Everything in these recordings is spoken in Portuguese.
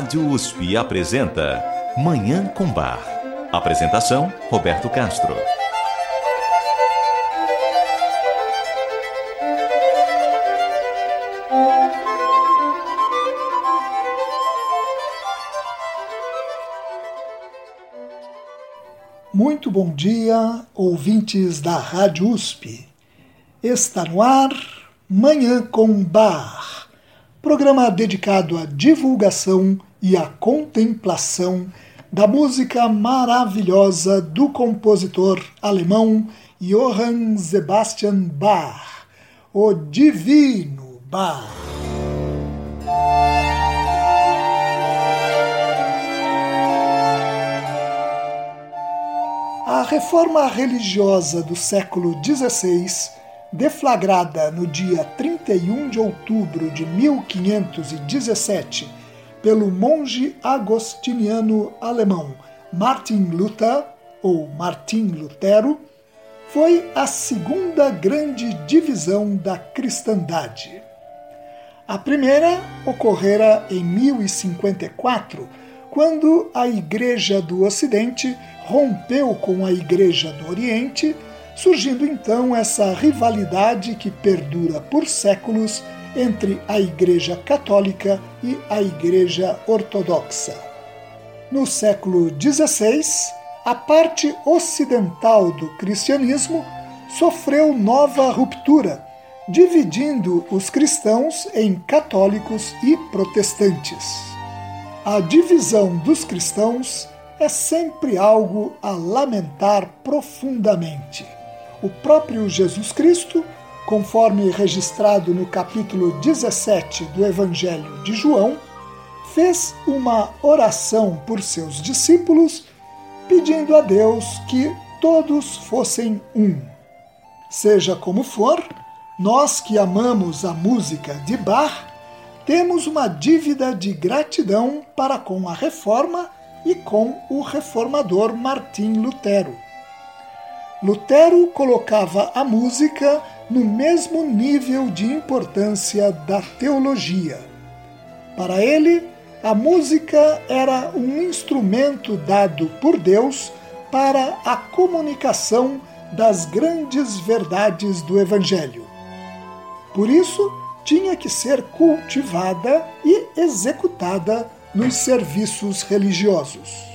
Rádio USP apresenta Manhã com Bar. Apresentação: Roberto Castro. Muito bom dia, ouvintes da Rádio USP. Está no ar Manhã com Bar, programa dedicado à divulgação e a contemplação da música maravilhosa do compositor alemão Johann Sebastian Bach, o Divino Bach. A reforma religiosa do século XVI, deflagrada no dia 31 de outubro de 1517 pelo monge agostiniano alemão Martin Luther, ou Martim Lutero, foi a segunda grande divisão da cristandade. A primeira ocorrera em 1054, quando a Igreja do Ocidente rompeu com a Igreja do Oriente, surgindo então essa rivalidade que perdura por séculos entre a Igreja Católica e a Igreja Ortodoxa. No século XVI, a parte ocidental do cristianismo sofreu nova ruptura, dividindo os cristãos em católicos e protestantes. A divisão dos cristãos é sempre algo a lamentar profundamente. O próprio Jesus Cristo conforme registrado no capítulo 17 do Evangelho de João, fez uma oração por seus discípulos, pedindo a Deus que todos fossem um. Seja como for, nós que amamos a música de Bach, temos uma dívida de gratidão para com a reforma e com o reformador Martim Lutero. Lutero colocava a música no mesmo nível de importância da teologia. Para ele, a música era um instrumento dado por Deus para a comunicação das grandes verdades do Evangelho. Por isso, tinha que ser cultivada e executada nos serviços religiosos.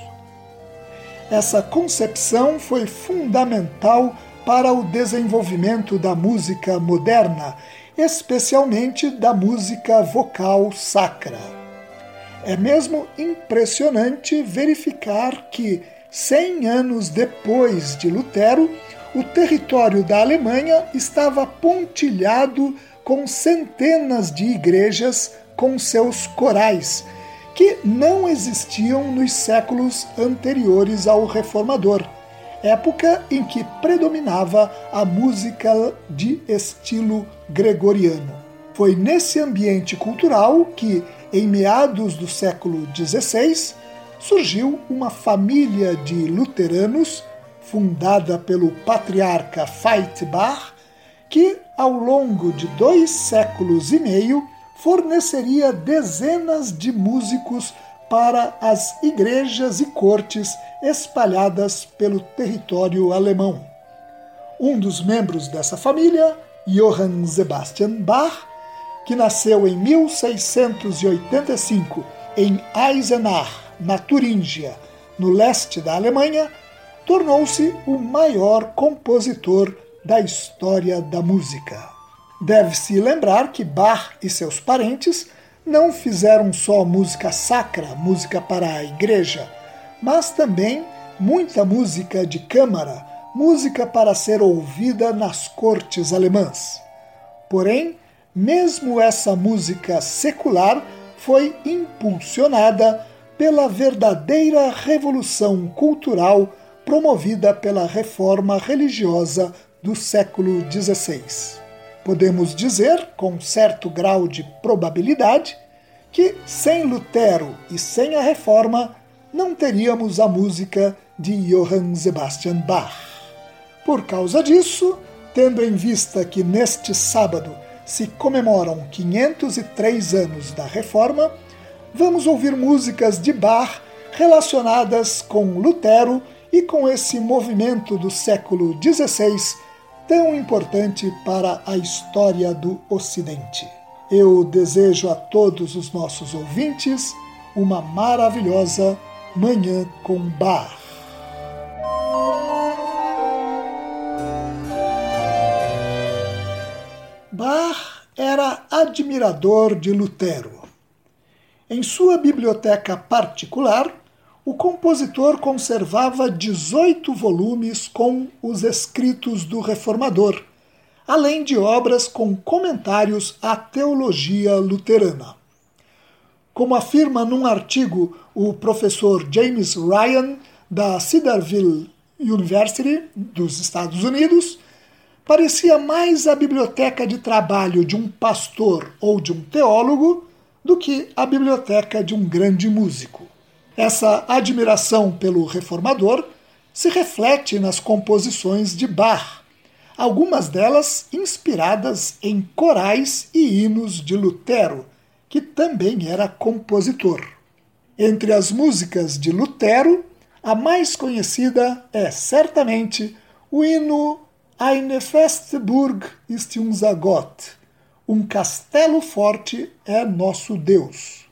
Essa concepção foi fundamental para o desenvolvimento da música moderna, especialmente da música vocal sacra. É mesmo impressionante verificar que, cem anos depois de Lutero, o território da Alemanha estava pontilhado com centenas de igrejas com seus corais, que não existiam nos séculos anteriores ao Reformador época em que predominava a música de estilo gregoriano. Foi nesse ambiente cultural que, em meados do século XVI, surgiu uma família de luteranos fundada pelo patriarca Feitbar, que, ao longo de dois séculos e meio, forneceria dezenas de músicos para as igrejas e cortes espalhadas pelo território alemão. Um dos membros dessa família, Johann Sebastian Bach, que nasceu em 1685 em Eisenach, na Turíngia, no leste da Alemanha, tornou-se o maior compositor da história da música. Deve-se lembrar que Bach e seus parentes não fizeram só música sacra, música para a igreja, mas também muita música de câmara, música para ser ouvida nas cortes alemãs. Porém, mesmo essa música secular foi impulsionada pela verdadeira revolução cultural promovida pela reforma religiosa do século XVI. Podemos dizer, com certo grau de probabilidade, que sem Lutero e sem a reforma não teríamos a música de Johann Sebastian Bach. Por causa disso, tendo em vista que neste sábado se comemoram 503 anos da reforma, vamos ouvir músicas de Bach relacionadas com Lutero e com esse movimento do século XVI tão importante para a história do Ocidente. Eu desejo a todos os nossos ouvintes uma maravilhosa Manhã com Bar. Bar era admirador de Lutero. Em sua biblioteca particular, o compositor conservava 18 volumes com os escritos do reformador, além de obras com comentários à teologia luterana. Como afirma num artigo o professor James Ryan, da Cedarville University, dos Estados Unidos, parecia mais a biblioteca de trabalho de um pastor ou de um teólogo do que a biblioteca de um grande músico. Essa admiração pelo reformador se reflete nas composições de Bach, algumas delas inspiradas em corais e hinos de Lutero, que também era compositor. Entre as músicas de Lutero, a mais conhecida é certamente o hino Eine feste Burg ist unser Gott, um castelo forte é nosso Deus.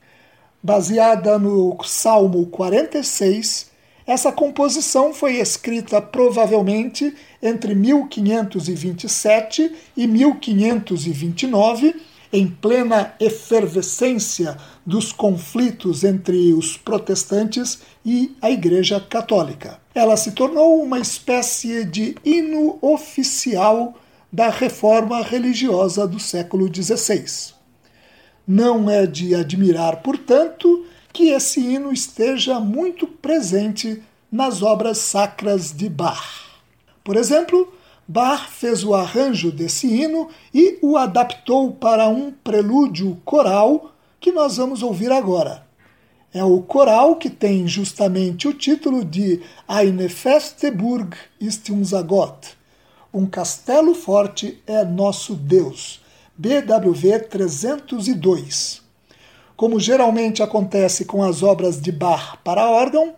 Baseada no Salmo 46, essa composição foi escrita provavelmente entre 1527 e 1529, em plena efervescência dos conflitos entre os protestantes e a Igreja Católica. Ela se tornou uma espécie de hino oficial da reforma religiosa do século XVI. Não é de admirar, portanto, que esse hino esteja muito presente nas obras sacras de Bach. Por exemplo, Bach fez o arranjo desse hino e o adaptou para um prelúdio coral que nós vamos ouvir agora. É o coral que tem justamente o título de Eine feste Burg ist unser Gott. Um castelo forte é nosso Deus BWV 302. Como geralmente acontece com as obras de Bach para órgão,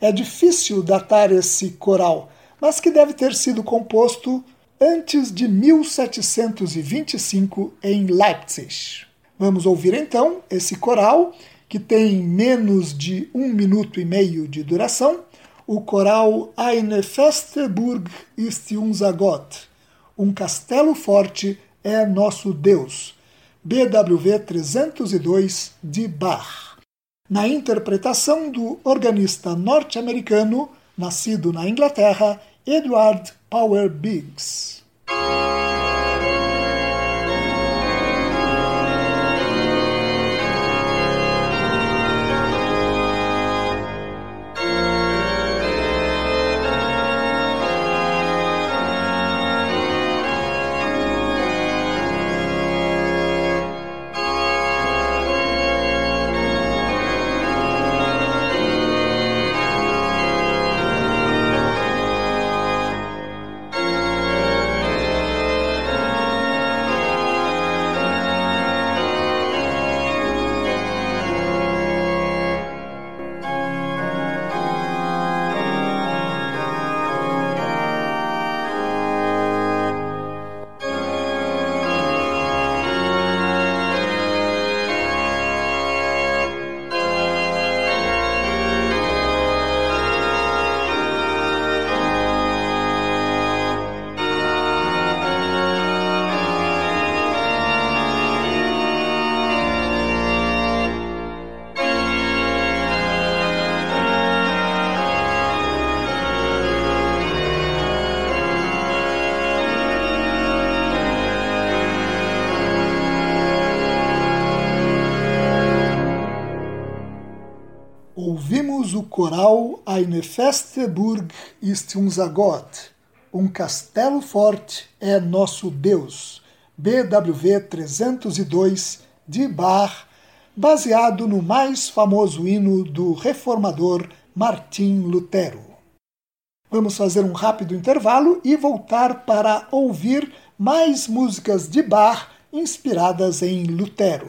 é difícil datar esse coral, mas que deve ter sido composto antes de 1725 em Leipzig. Vamos ouvir então esse coral, que tem menos de um minuto e meio de duração, o coral Eine feste Burg ist unser Gott, um castelo forte é nosso Deus. BWV 302 de Bach. Na interpretação do organista norte-americano, nascido na Inglaterra, Edward Power Biggs. Coral Eine feste Burg ist unser Gott. Um castelo forte é nosso Deus. BWV 302 de Bach, baseado no mais famoso hino do reformador Martim Lutero. Vamos fazer um rápido intervalo e voltar para ouvir mais músicas de Bach inspiradas em Lutero.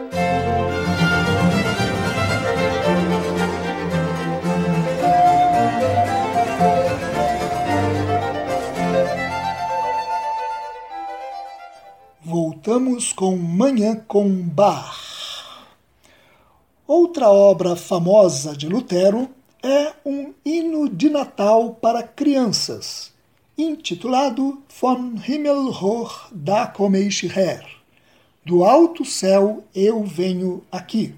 Com Manhã com Bar. Outra obra famosa de Lutero é um hino de Natal para crianças intitulado Von Himmel hoch da komme ich her. Do alto céu eu venho aqui.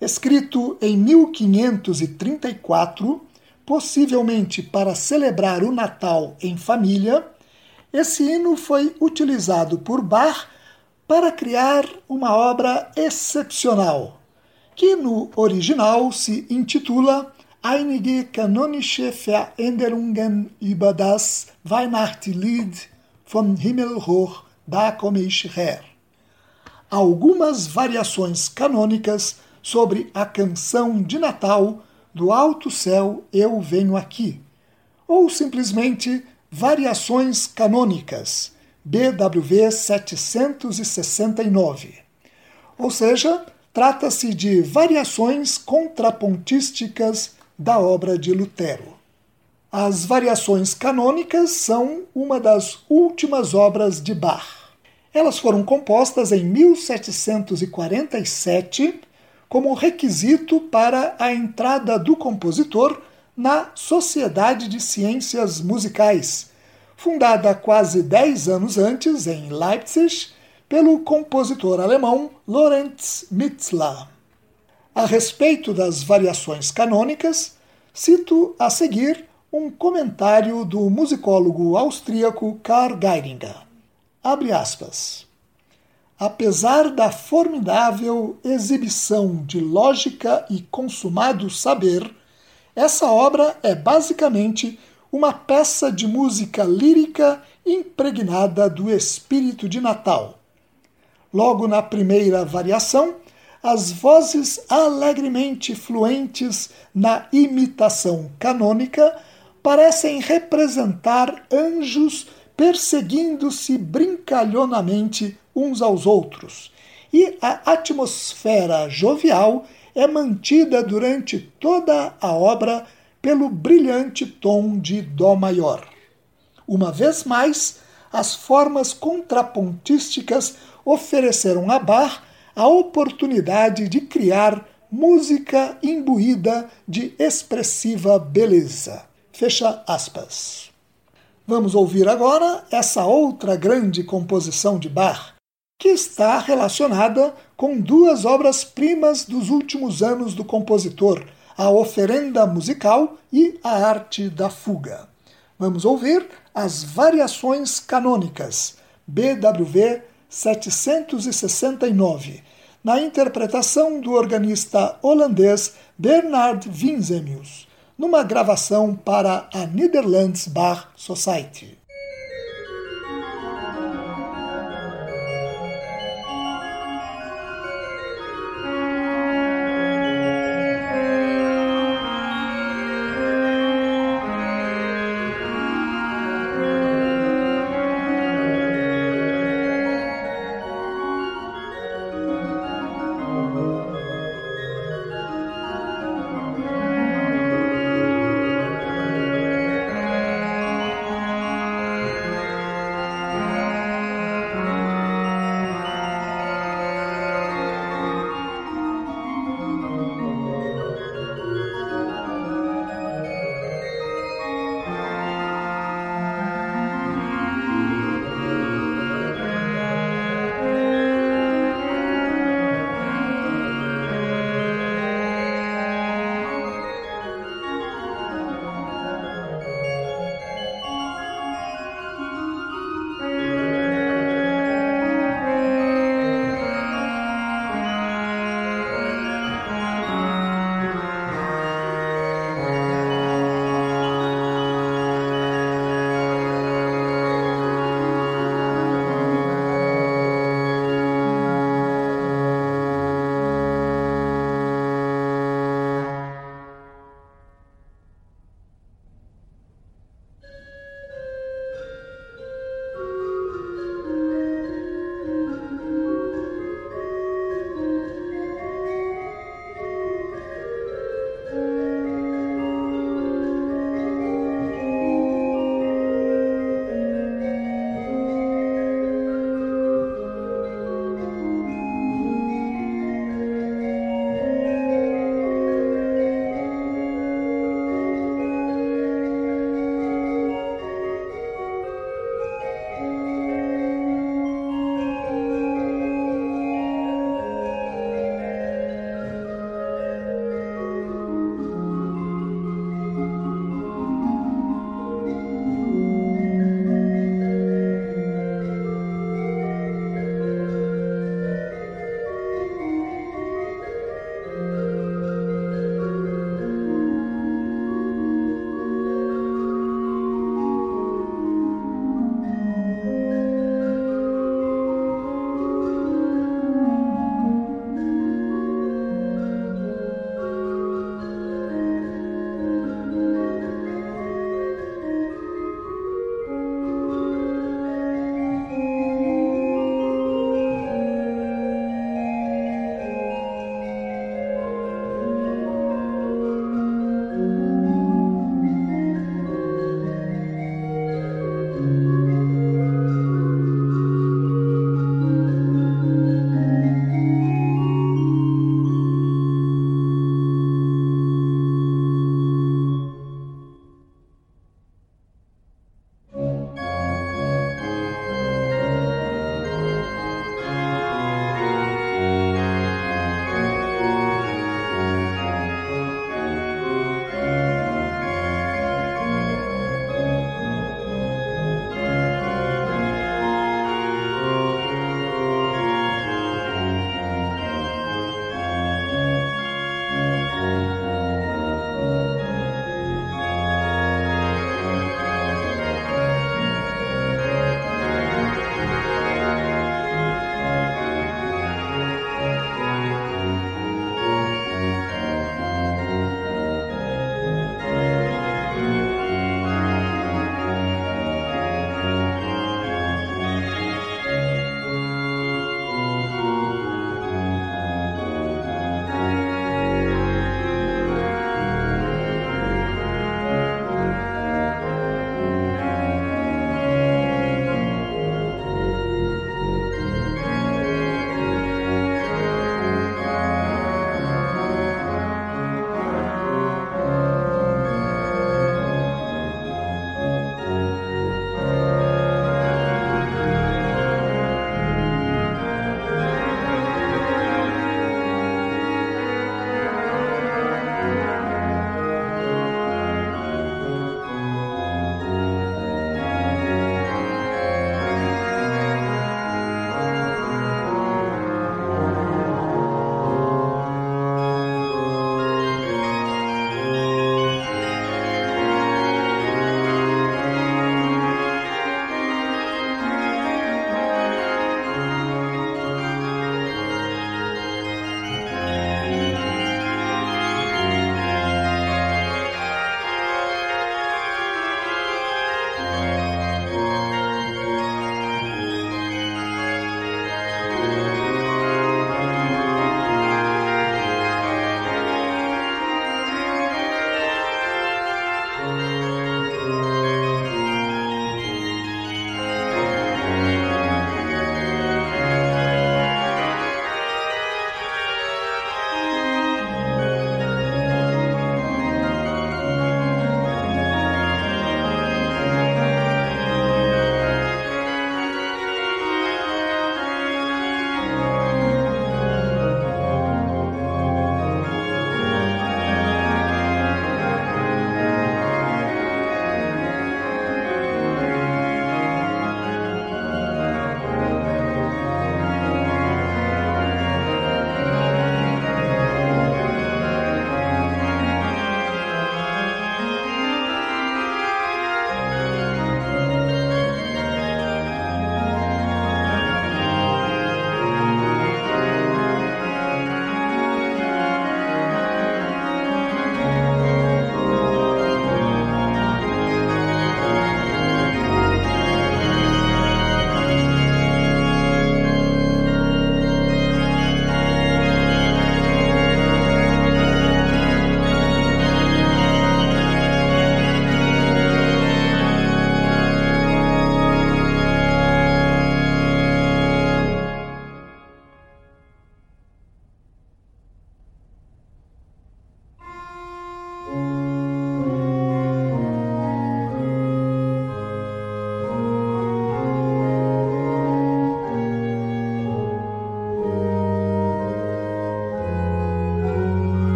Escrito em 1534, possivelmente para celebrar o Natal em família, esse hino foi utilizado por Bach para criar uma obra excepcional, que no original se intitula einige kanonische Veränderungen über das Weihnachtslied vom Himmel hoch, da komme ich her. Algumas variações canônicas sobre a canção de Natal do alto céu eu venho aqui, ou simplesmente variações canônicas, BWV 769. Ou seja, trata-se de variações contrapontísticas da obra de Lutero. As variações canônicas são uma das últimas obras de Bach. Elas foram compostas em 1747 como requisito para a entrada do compositor na Sociedade de Ciências Musicais, fundada quase dez anos antes em Leipzig pelo compositor alemão Lorenz Mitzler. A respeito das variações canônicas, cito a seguir um comentário do musicólogo austríaco Karl Geiringer. Abre aspas. Apesar da formidável exibição de lógica e consumado saber, essa obra é basicamente uma peça de música lírica impregnada do espírito de Natal. Logo na primeira variação, as vozes alegremente fluentes na imitação canônica parecem representar anjos perseguindo-se brincalhonamente uns aos outros, e a atmosfera jovial é mantida durante toda a obra pelo brilhante tom de Dó maior. Uma vez mais, as formas contrapontísticas ofereceram a Bach a oportunidade de criar música imbuída de expressiva beleza. Fecha aspas. Vamos ouvir agora essa outra grande composição de Bach, que está relacionada com duas obras-primas dos últimos anos do compositor, a oferenda musical e a arte da fuga. Vamos ouvir as variações canônicas, BWV 769, na interpretação do organista holandês Bernard Winsemius, numa gravação para a Netherlands Bar Society.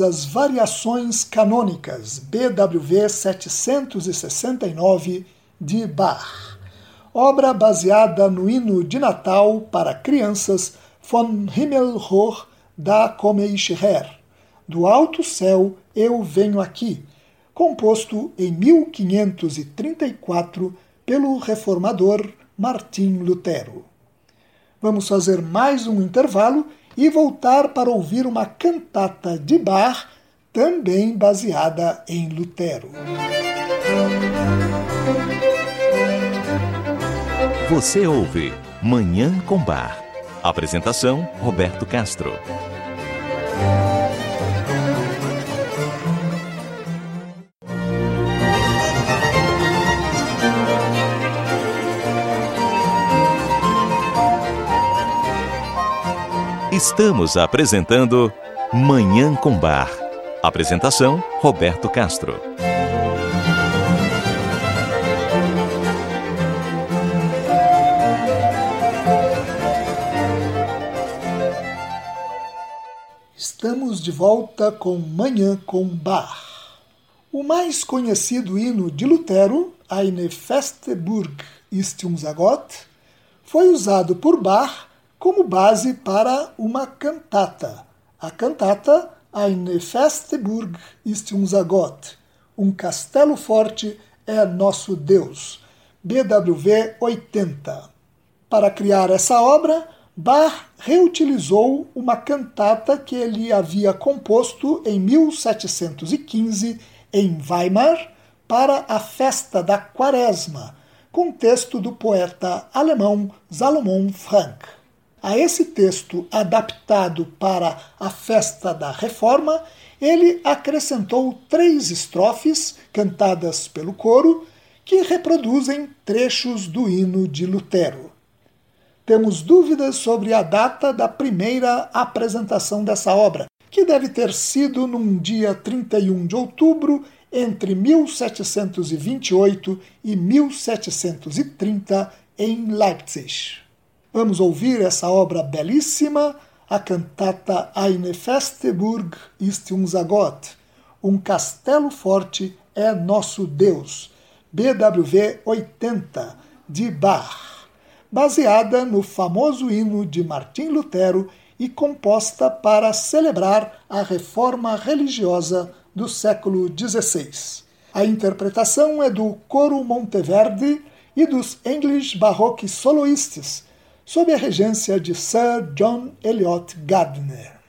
As variações canônicas BWV 769 de Bach, obra baseada no hino de Natal para crianças Von Himmel hoch da komme her, do alto céu eu venho aqui, composto em 1534 pelo reformador Martim Lutero. Vamos fazer mais um intervalo e voltar para ouvir uma cantata de Bach, também baseada em Lutero. Você ouve Manhã com Bar. Apresentação: Roberto Castro. Estamos apresentando Manhã com Bar. Apresentação: Roberto Castro. Estamos de volta com Manhã com Bar. O mais conhecido hino de Lutero, Eine feste Burg ist unser Gott, foi usado por Bach como base para uma cantata. A cantata Eine feste Burg ist unser Gott. Um castelo forte é nosso Deus. BWV 80. Para criar essa obra, Bach reutilizou uma cantata que ele havia composto em 1715 em Weimar para a festa da Quaresma, com texto do poeta alemão Salomon Frank. A esse texto adaptado para a festa da Reforma, ele acrescentou três estrofes cantadas pelo coro que reproduzem trechos do hino de Lutero. Temos dúvidas sobre a data da primeira apresentação dessa obra, que deve ter sido num dia 31 de outubro entre 1728 e 1730 em Leipzig. Vamos ouvir essa obra belíssima, a cantata Eine feste Burg ist unser Gott. Um castelo forte é nosso Deus. BWV 80, de Bach, baseada no famoso hino de Martim Lutero e composta para celebrar a reforma religiosa do século XVI. A interpretação é do Coro Monteverde e dos English Baroque Soloists, sob a regência de Sir John Eliot Gardner.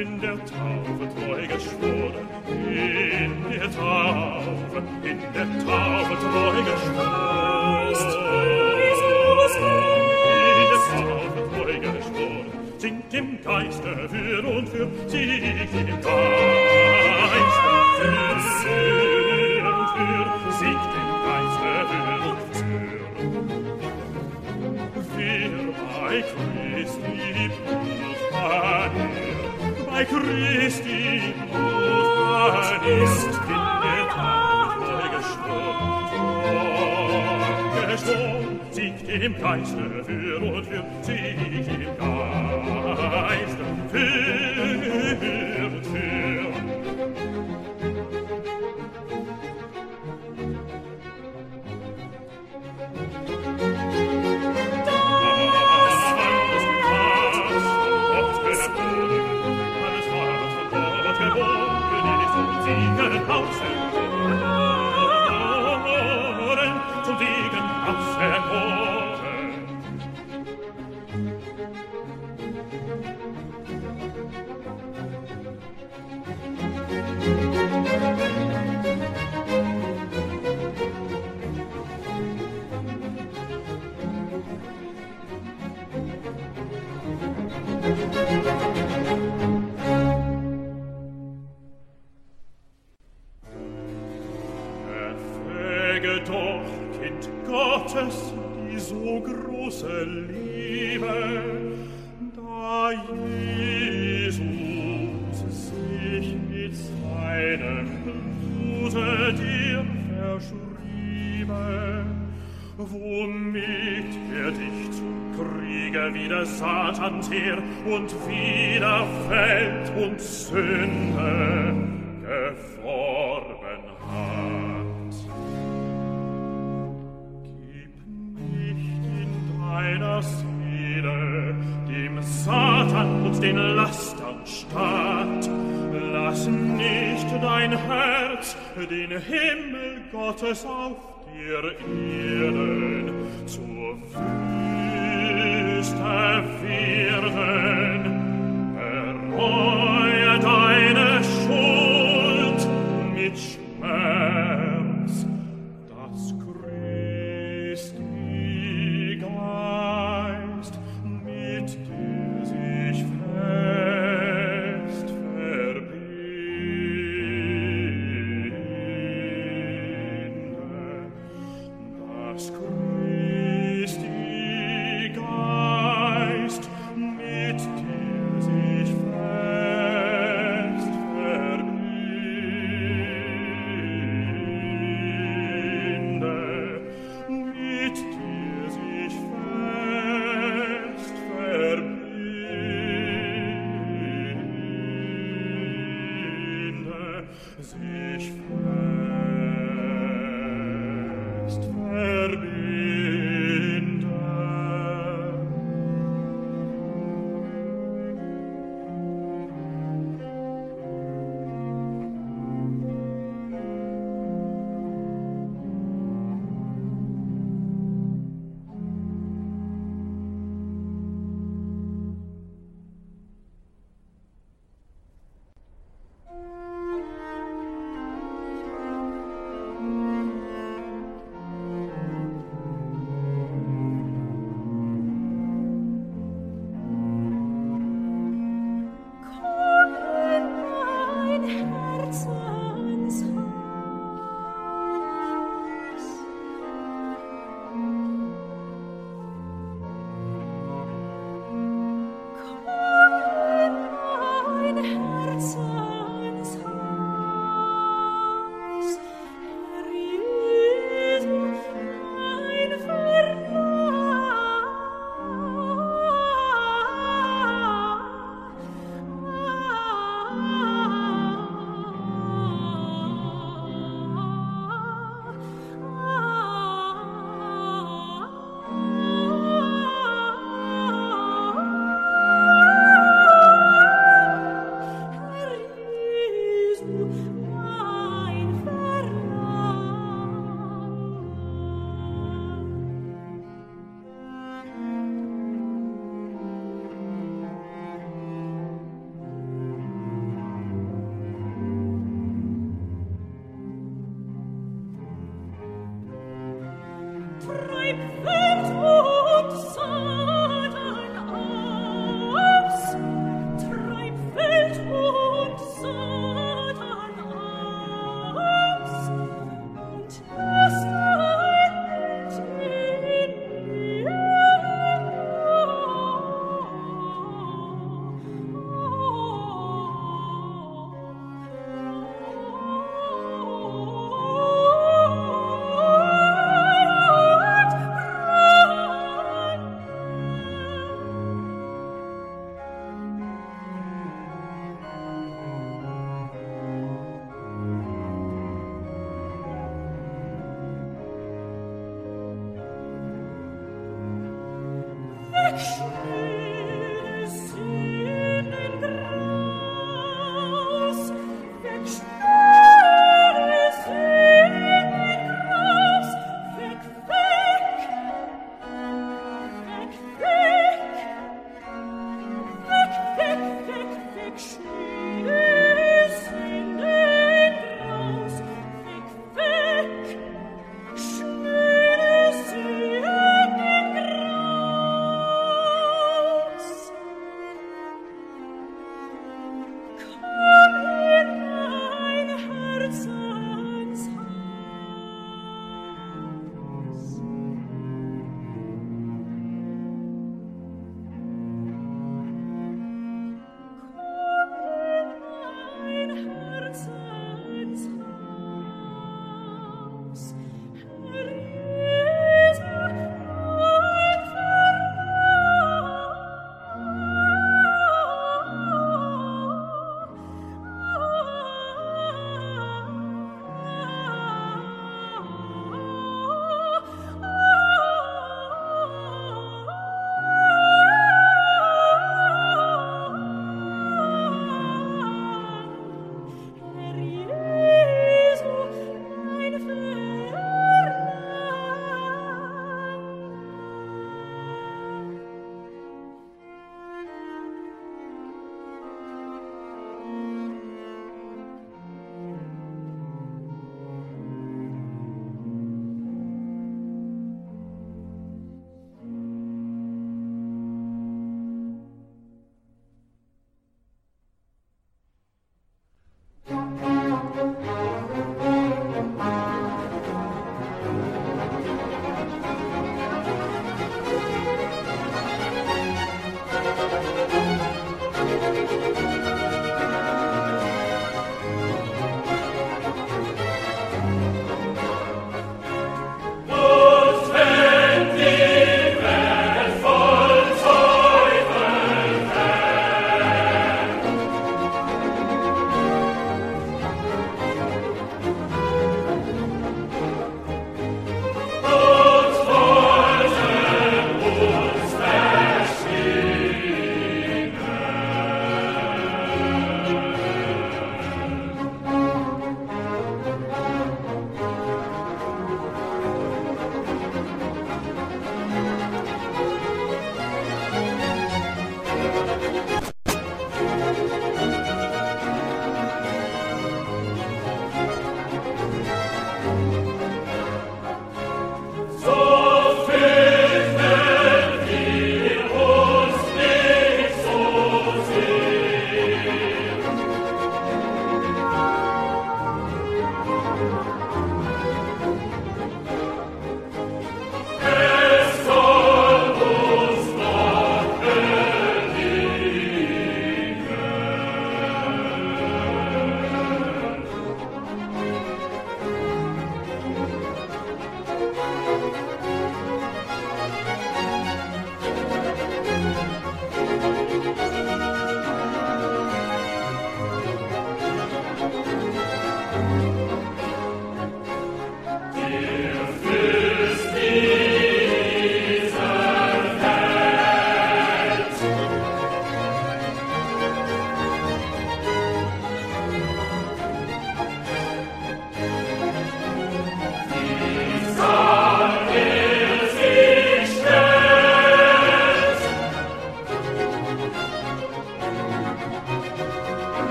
In der Taufe treu geschworen, ihr Taube, in der Taube treu geschworen. In der Taube treu geschworen, singt im Geiste für und für, sie im Geiste Kein Schnee, und wir, sie und wieder Feld und Sünde geformen hat. Gib nicht in deiner Seele dem Satan und den Lastern statt. Lass nicht dein Herz den Himmel Gottes auf dir Erden zur Fülle Schuld mit Schmerz.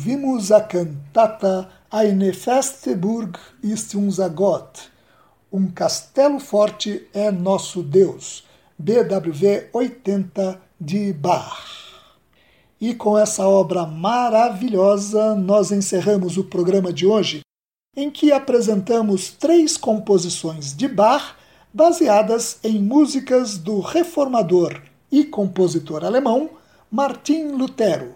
Ouvimos a cantata Eine feste Burg ist unser Gott. Um castelo forte é nosso Deus. BWV 80 de Bach. E com essa obra maravilhosa, nós encerramos o programa de hoje, em que apresentamos três composições de Bach baseadas em músicas do reformador e compositor alemão Martin Lutero,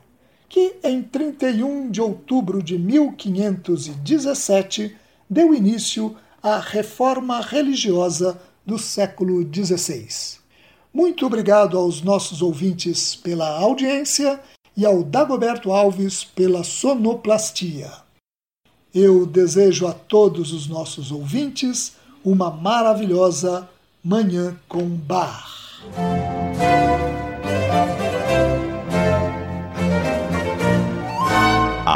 que em 31 de outubro de 1517 deu início à reforma religiosa do século XVI. Muito obrigado aos nossos ouvintes pela audiência e ao Dagoberto Alves pela sonoplastia. Eu desejo a todos os nossos ouvintes uma maravilhosa Manhã com Bar.